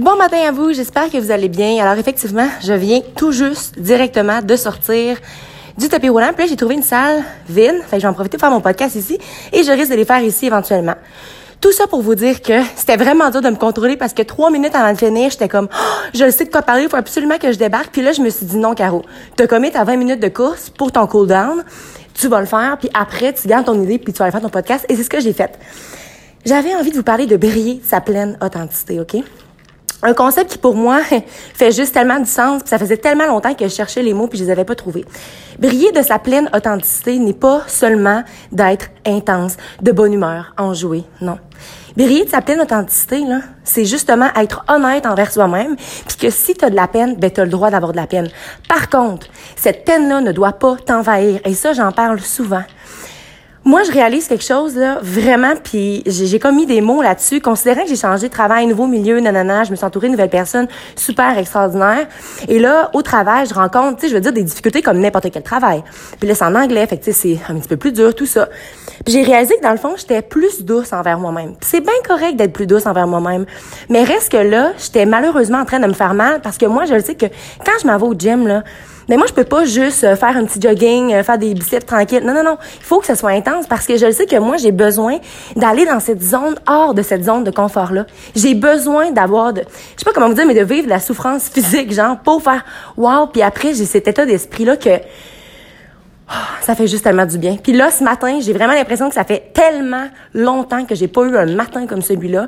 Bon matin à vous, j'espère que vous allez bien. Alors effectivement, je viens tout juste directement de sortir du tapis roulant. Puis là, j'ai trouvé une salle vide. Fait que je vais en profiter pour faire mon podcast ici et je risque de les faire ici éventuellement. Tout ça pour vous dire que c'était vraiment dur de me contrôler parce que trois minutes avant de finir, j'étais comme, oh, je le sais de quoi parler, il faut absolument que je débarque. Puis là, je me suis dit non, Caro, t'as commis ta 20 minutes de course pour ton cool down. Tu vas le faire, puis après, tu gardes ton idée, puis tu vas aller faire ton podcast. Et c'est ce que j'ai fait. J'avais envie de vous parler de briller sa pleine authenticité, OK? Un concept qui pour moi fait juste tellement du sens, puis ça faisait tellement longtemps que je cherchais les mots puis je les avais pas trouvés. Briller de sa pleine authenticité n'est pas seulement d'être intense, de bonne humeur, enjoué, non. Briller de sa pleine authenticité là, c'est justement être honnête envers soi-même, puis que si tu as de la peine, ben tu le droit d'avoir de la peine. Par contre, cette peine là ne doit pas t'envahir et ça j'en parle souvent. Moi, je réalise quelque chose, là, vraiment, puis j'ai comme mis des mots là-dessus. Considérant que j'ai changé de travail, nouveau milieu, nanana, je me suis entourée de nouvelles personnes super extraordinaires. Et là, au travail, je rencontre, tu sais, je veux dire, des difficultés comme n'importe quel travail. Puis là, c'est en anglais, fait que, c'est un petit peu plus dur, tout ça. Puis j'ai réalisé que, dans le fond, j'étais plus douce envers moi-même. c'est bien correct d'être plus douce envers moi-même. Mais reste que là, j'étais malheureusement en train de me faire mal parce que moi, je le sais que quand je m'en vais au gym, là, mais moi, je peux pas juste euh, faire un petit jogging, euh, faire des biceps tranquilles. Non, non, non. Il faut que ce soit intense parce que je le sais que moi, j'ai besoin d'aller dans cette zone, hors de cette zone de confort-là. J'ai besoin d'avoir de, je sais pas comment vous dire, mais de vivre de la souffrance physique, genre, pour faire wow. Puis après, j'ai cet état d'esprit-là que, oh, ça fait juste tellement du bien. Puis là, ce matin, j'ai vraiment l'impression que ça fait tellement longtemps que j'ai pas eu un matin comme celui-là.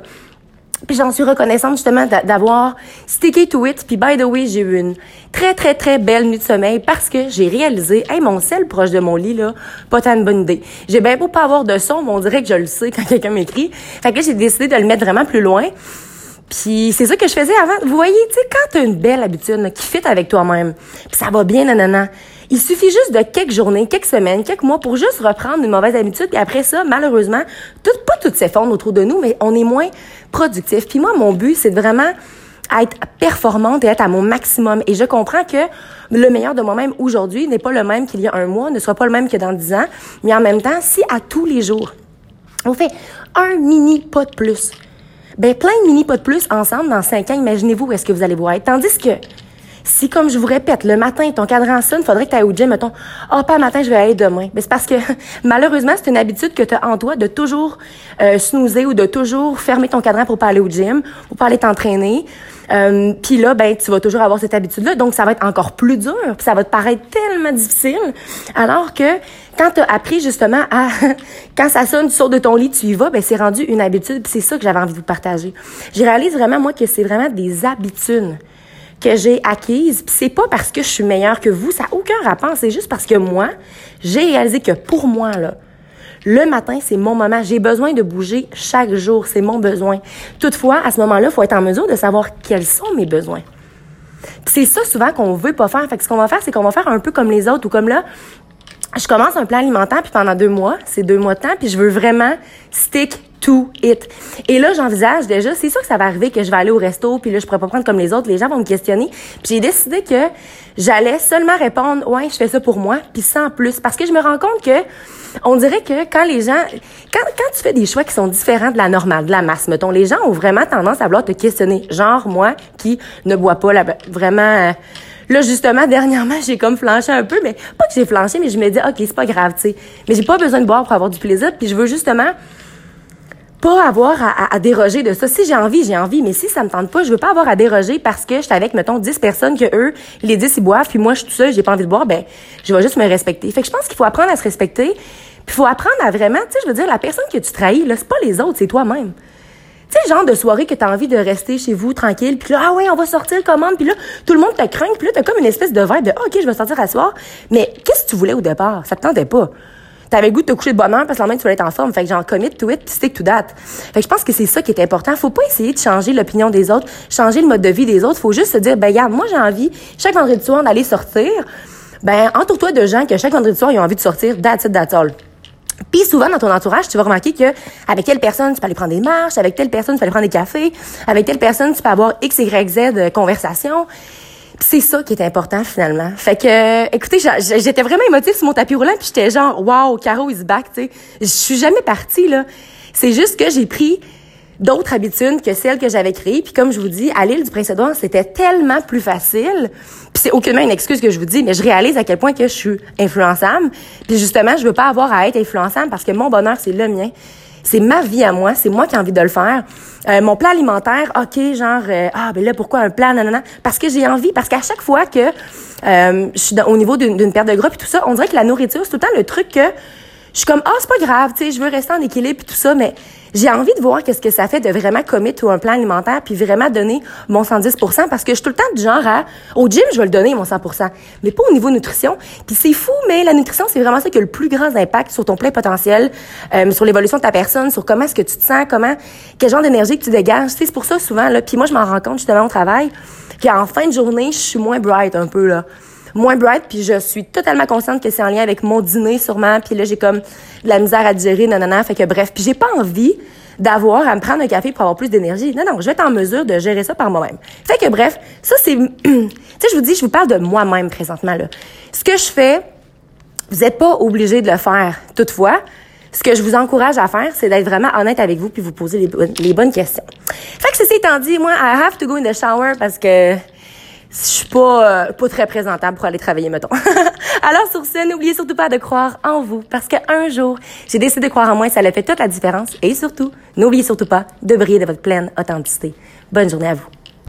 Puis j'en suis reconnaissante justement d'avoir stické to it. Puis by the way, j'ai eu une très très très belle nuit de sommeil parce que j'ai réalisé, hey mon sel proche de mon lit là, pas tant une bonne idée. J'ai bien beau pas avoir de son, mais on dirait que je le sais quand quelqu'un m'écrit. Fait que j'ai décidé de le mettre vraiment plus loin. Puis c'est ça que je faisais avant. Vous voyez, tu sais, quand t'as une belle habitude qui fit avec toi-même, puis ça va bien, nanana, il suffit juste de quelques journées, quelques semaines, quelques mois pour juste reprendre une mauvaise habitude. Puis après ça, malheureusement, tout, pas tout s'effondre autour de nous, mais on est moins productif. Puis moi, mon but, c'est vraiment être performante et être à mon maximum. Et je comprends que le meilleur de moi-même aujourd'hui n'est pas le même qu'il y a un mois, ne sera pas le même que dans dix ans. Mais en même temps, si à tous les jours, on fait un mini pas de plus, ben plein de mini pas de plus ensemble dans cinq ans, imaginez-vous où est-ce que vous allez vous être. Tandis que si, comme je vous répète, le matin, ton cadran sonne, faudrait que tu ailles au gym, mettons, ah, oh, pas matin, je vais aller demain. Mais c'est parce que, malheureusement, c'est une habitude que tu as en toi de toujours euh, snoozer ou de toujours fermer ton cadran pour pas aller au gym, pour pas aller t'entraîner. Euh, puis là, ben, tu vas toujours avoir cette habitude-là. Donc, ça va être encore plus dur. Puis ça va te paraître tellement difficile. Alors que quand tu as appris justement à... quand ça sonne, tu sors de ton lit, tu y vas, ben, c'est rendu une habitude. C'est ça que j'avais envie de vous partager. Je réalise vraiment, moi, que c'est vraiment des habitudes que j'ai acquise. Puis c'est pas parce que je suis meilleure que vous, ça n'a aucun rapport. C'est juste parce que moi, j'ai réalisé que pour moi, là, le matin, c'est mon moment. J'ai besoin de bouger chaque jour. C'est mon besoin. Toutefois, à ce moment-là, il faut être en mesure de savoir quels sont mes besoins. c'est ça souvent qu'on veut pas faire. Fait que ce qu'on va faire, c'est qu'on va faire un peu comme les autres ou comme là, je commence un plan alimentaire puis pendant deux mois, c'est deux mois de temps, puis je veux vraiment stick to it. Et là, j'envisage déjà, c'est sûr que ça va arriver que je vais aller au resto, puis là, je pourrais pas prendre comme les autres, les gens vont me questionner. Puis j'ai décidé que j'allais seulement répondre, ouais, je fais ça pour moi, puis sans plus, parce que je me rends compte que on dirait que quand les gens, quand, quand tu fais des choix qui sont différents de la normale, de la masse, mettons, les gens ont vraiment tendance à vouloir te questionner. Genre, moi, qui ne bois pas la, vraiment, euh, Là, justement, dernièrement, j'ai comme flanché un peu, mais pas que j'ai flanché, mais je me dis, OK, c'est pas grave, tu sais. Mais j'ai pas besoin de boire pour avoir du plaisir, puis je veux justement pas avoir à, déroger de ça. Si j'ai envie, j'ai envie, mais si ça me tente pas, je veux pas avoir à déroger parce que je suis avec, mettons, 10 personnes que eux, les 10, ils boivent, puis moi, je suis tout seul, j'ai pas envie de boire, ben, je vais juste me respecter. Fait que je pense qu'il faut apprendre à se respecter, puis il faut apprendre à vraiment, tu sais, je veux dire, la personne que tu trahis, là, c'est pas les autres, c'est toi-même. Tu sais, genre de soirée que t'as envie de rester chez vous tranquille, puis là, ah ouais, on va sortir commande, puis là, tout le monde te craint, puis là, t'as comme une espèce de vibe de, ah, ok, je vais sortir à soir. Mais qu'est-ce que tu voulais au départ? Ça te tentait pas. T'avais goût de te coucher de bonne heure parce que lendemain, tu voulais être en forme. Fait que genre, commit to stick to that. Fait que je pense que c'est ça qui est important. Faut pas essayer de changer l'opinion des autres, changer le mode de vie des autres. Faut juste se dire, ben, regarde, moi, j'ai envie, chaque vendredi soir, d'aller sortir. Ben, entoure-toi de gens que chaque vendredi soir, ils ont envie de sortir. That's it. Puis souvent dans ton entourage, tu vas remarquer que avec telle personne, tu peux aller prendre des marches, avec telle personne, tu peux aller prendre des cafés, avec telle personne, tu peux avoir X, Y, Z de conversation. C'est ça qui est important finalement. Fait que, écoutez, j'étais vraiment émotive sur mon tapis roulant, puis j'étais genre, wow, Caro is back, tu sais. Je suis jamais partie là. C'est juste que j'ai pris d'autres habitudes que celles que j'avais créées. Puis comme je vous dis, à l'île du Prince-Édouard, c'était tellement plus facile. Puis c'est aucunement une excuse que je vous dis, mais je réalise à quel point que je suis influençable. Puis justement, je veux pas avoir à être influençable parce que mon bonheur, c'est le mien. C'est ma vie à moi, c'est moi qui ai envie de le faire. Euh, mon plan alimentaire, ok, genre euh, ah ben là pourquoi un plan, non, parce que j'ai envie, parce qu'à chaque fois que euh, je suis au niveau d'une perte de gras et tout ça, on dirait que la nourriture c'est tout le temps le truc que je suis comme ah c'est pas grave, tu sais, je veux rester en équilibre et tout ça, mais j'ai envie de voir qu'est-ce que ça fait de vraiment commit ou un plan alimentaire puis vraiment donner mon 110% parce que je suis tout le temps du genre à au gym je vais le donner mon 100 mais pas au niveau nutrition. Puis c'est fou mais la nutrition c'est vraiment ça qui a le plus grand impact sur ton plein potentiel euh, sur l'évolution de ta personne sur comment est-ce que tu te sens comment quel genre d'énergie que tu dégages. C'est pour ça souvent là puis moi je m'en rends compte justement au travail qu'en fin de journée je suis moins bright un peu là moins bright, puis je suis totalement consciente que c'est en lien avec mon dîner sûrement, puis là j'ai comme de la misère à digérer, nanana, fait que bref, puis j'ai pas envie d'avoir à me prendre un café pour avoir plus d'énergie. Non, non, je vais être en mesure de gérer ça par moi-même. Fait que bref, ça c'est, tu sais, je vous dis, je vous parle de moi-même présentement là. Ce que je fais, vous n'êtes pas obligé de le faire. Toutefois, ce que je vous encourage à faire, c'est d'être vraiment honnête avec vous puis vous poser les, bonnes, les bonnes questions. Fait que ceci étant dit, moi, I have to go in the shower parce que je suis pas, euh, pas très présentable pour aller travailler, mettons. Alors sur ce, n'oubliez surtout pas de croire en vous, parce qu'un jour, j'ai décidé de croire en moi et ça a fait toute la différence. Et surtout, n'oubliez surtout pas de briller de votre pleine authenticité. Bonne journée à vous.